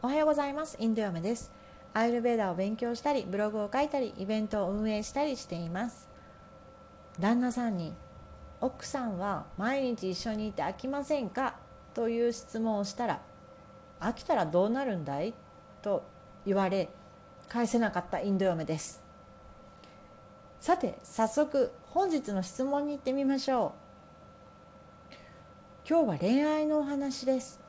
おはようございます。インド嫁です。アイルベーダを勉強したりブログを書いたりイベントを運営したりしています。旦那さんに奥さんは毎日一緒にいて飽きませんか？という質問をしたら飽きたらどうなるんだい？と言われ返せなかったインド嫁です。さて早速本日の質問に行ってみましょう。今日は恋愛のお話です。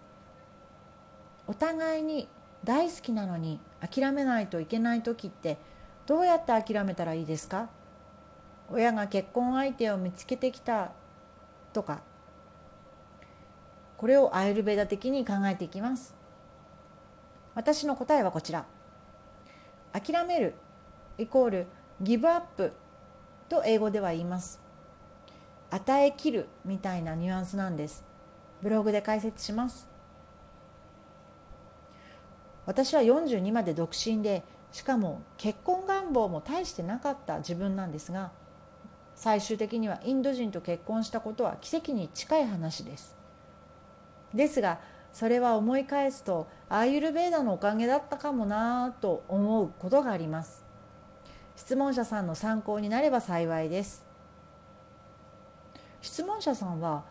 お互いに大好きなのに諦めないといけない時ってどうやって諦めたらいいですか？親が結婚相手を見つけてきたとか。これをアイルベーダ的に考えていきます。私の答えはこちら。諦めるイコールギブアップと英語では言います。与えきるみたいなニュアンスなんです。ブログで解説します。私は42まで独身でしかも結婚願望も大してなかった自分なんですが最終的にはインド人と結婚したことは奇跡に近い話です。ですがそれは思い返すとアーユルベーダのおかげだったかもなぁと思うことがあります。質問者さんの参考になれば幸いです。質問者さんは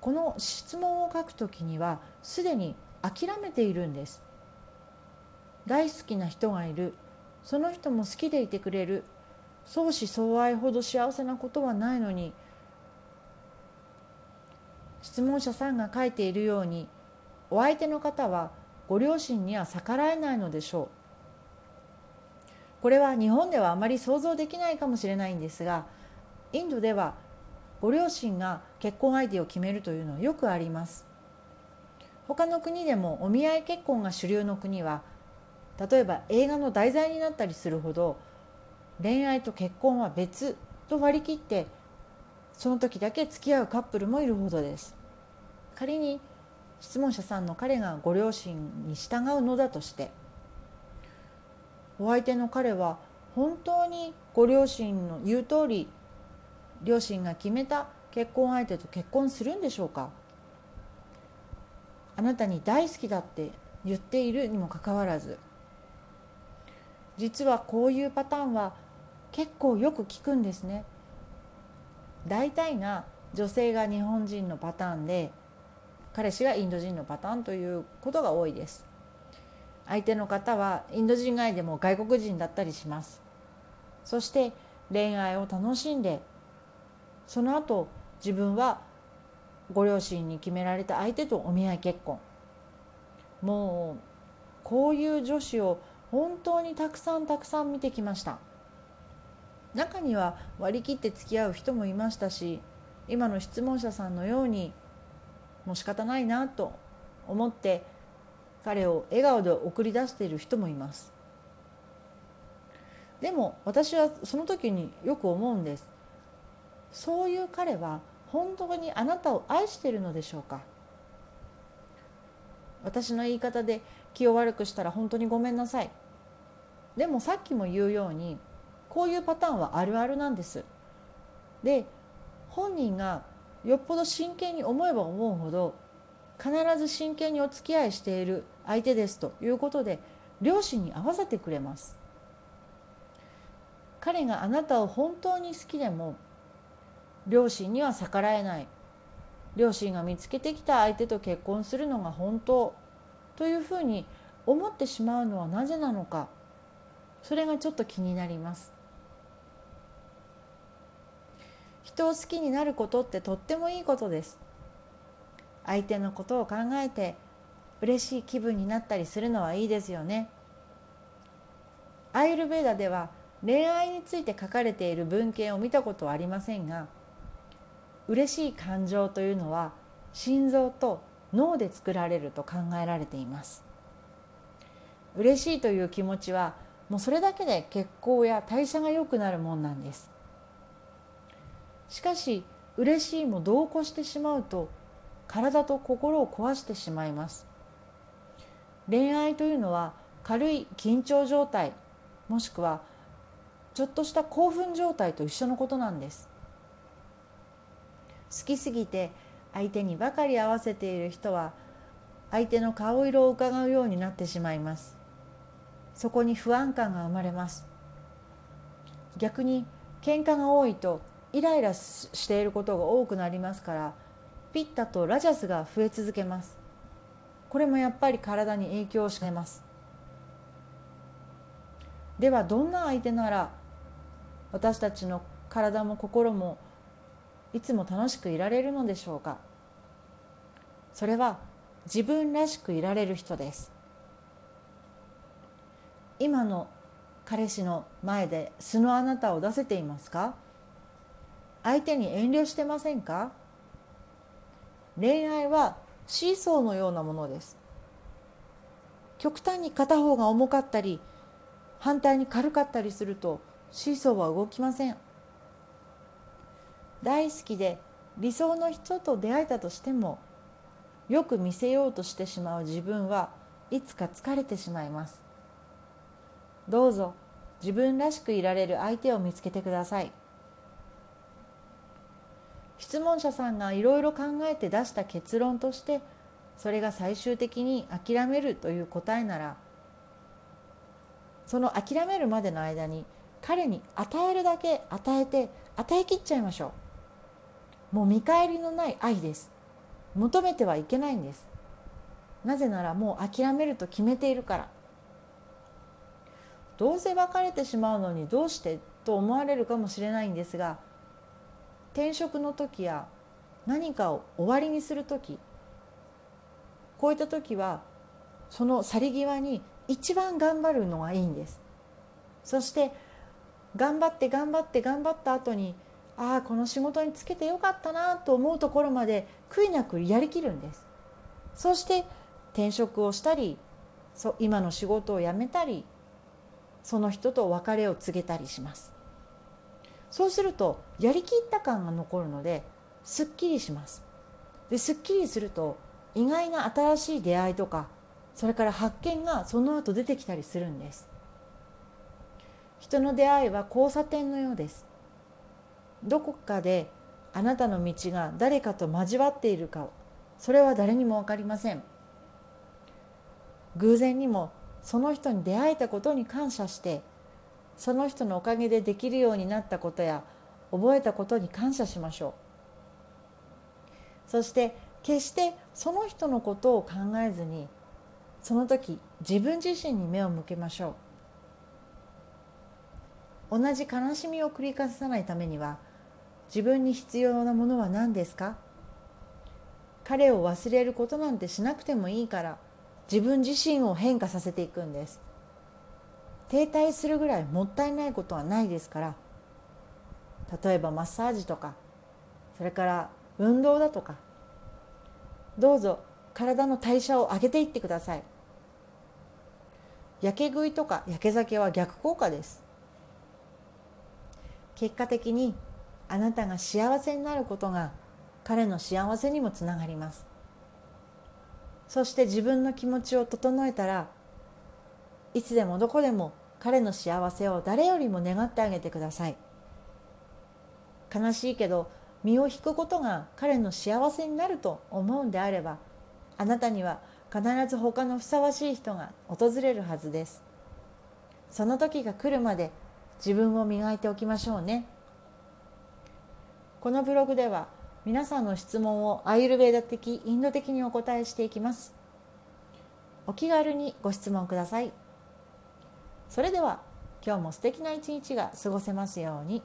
この質問を書くときにはすでに諦めているんです。大好きな人がいる。その人も好きでいてくれる。相思相愛ほど幸せなことはないのに。質問者さんが書いているようにお相手の方はご両親には逆らえないのでしょう。これは日本ではあまり想像できないかもしれないんですがインドではご両親が結婚相手を決めるというのはよくあります。他の国でもお見合い結婚が主流の国は例えば映画の題材になったりするほど恋愛と結婚は別と割り切ってその時だけ付き合うカップルもいるほどです。仮に質問者さんの彼がご両親に従うのだとしてお相手の彼は本当にご両親の言う通り両親が決めた結婚相手と結婚するんでしょうか？あなたに大好きだって言っているにもかかわらず実はこういうパターンは結構よく聞くんですね。大体が女性が日本人のパターンで彼氏がインド人のパターンということが多いです。相手の方はインド人外でも外国人だったりします。そして恋愛を楽しんでその後自分はご両親に決められた相手とお見合い結婚もうこういう女子を本当にたくさんたくさん見てきました。中には割り切って付き合う人もいましたし今の質問者さんのようにもう仕方ないなと思って彼を笑顔で送り出している人もいます。でも私はその時によく思うんです。そういう彼は本当にあなたを愛しているのでしょうか？私の言い方で気を悪くしたら本当にごめんなさい。でもさっきも言うようにこういうパターンはあるあるなんです。で本人がよっぽど真剣に思えば思うほど必ず真剣にお付き合いしている相手ですということで両親に合わせてくれます。彼があなたを本当に好きでも両親には逆らえない。両親が見つけてきた相手と結婚するのが本当というふうに思ってしまうのはなぜなのか。それがちょっと気になります。人を好きになることってとってもいいことです。相手のことを考えて嬉しい気分になったりするのはいいですよね。アイルベーダでは恋愛について書かれている文献を見たことはありませんが嬉しい感情というのは心臓と脳で作られると考えられています。嬉しいという気持ちはもうそれだけで血行や代謝が良くなるもんなんです。しかし嬉しいも同行してしまうと体と心を壊してしまいます。恋愛というのは軽い緊張状態もしくはちょっとした興奮状態と一緒のことなんです。好きすぎて相手にばかり合わせている人は相手の顔色を伺うようになってしまいます。そこに不安感が生まれます。逆に喧嘩が多いとイライラしていることが多くなりますからピッタとラジャスが増え続けます。これもやっぱり体に影響してます。ではどんな相手なら私たちの体も心もいつも楽しくいられるのでしょうか？それは自分らしくいられる人です。今の彼氏の前で素のあなたを出せていますか？相手に遠慮してませんか？恋愛はシーソーのようなものです。極端に片方が重かったり反対に軽かったりするとシーソーは動きません。大好きで理想の人と出会えたとしてもよく見せようとしてしまう自分はいつか疲れてしまいます。どうぞ自分らしくいられる相手を見つけてください。質問者さんがいろいろ考えて出した結論としてそれが最終的に諦めるという答えならその諦めるまでの間に彼に与えるだけ与えて与えきっちゃいましょう。もう見返りのない愛です。求めてはいけないんです。なぜならもう諦めると決めているから。どうせ別れてしまうのにどうしてと思われるかもしれないんですが転職の時や何かを終わりにする時こういった時はその去り際に一番頑張るのがいいんです。そして頑張って頑張って頑張った後にああこの仕事につけてよかったなと思うところまで悔いなくやりきるんです。そして転職をしたりそ今の仕事を辞めたりその人と別れを告げたりします。そうするとやりきった感が残るのですっきりします。ですっきりすると意外な新しい出会いとかそれから発見がその後出てきたりするんです。人の出会いは交差点のようです。どこかであなたの道が誰かと交わっているかそれは誰にも分かりません。偶然にもその人に出会えたことに感謝してその人のおかげでできるようになったことや覚えたことに感謝しましょう。そして決してその人のことを考えずにその時自分自身に目を向けましょう。同じ悲しみを繰り返さないためには自分に必要なものは何ですか？彼を忘れることなんてしなくてもいいから自分自身を変化させていくんです。停滞するぐらいもったいないことはないですから。例えばマッサージとかそれから運動だとか。どうぞ体の代謝を上げていってください。焼け食いとか焼け酒は逆効果です。結果的にあなたが幸せになることが彼の幸せにもつながります。そして自分の気持ちを整えたらいつでもどこでも彼の幸せを誰よりも願ってあげてください。悲しいけど身を引くことが彼の幸せになると思うんであればあなたには必ず他のふさわしい人が訪れるはずです。その時が来るまで自分を磨いておきましょうね。このブログでは皆さんの質問をアイルベーダ的インド的にお答えしていきますお気軽にご質問くださいそれでは今日も素敵な一日が過ごせますように。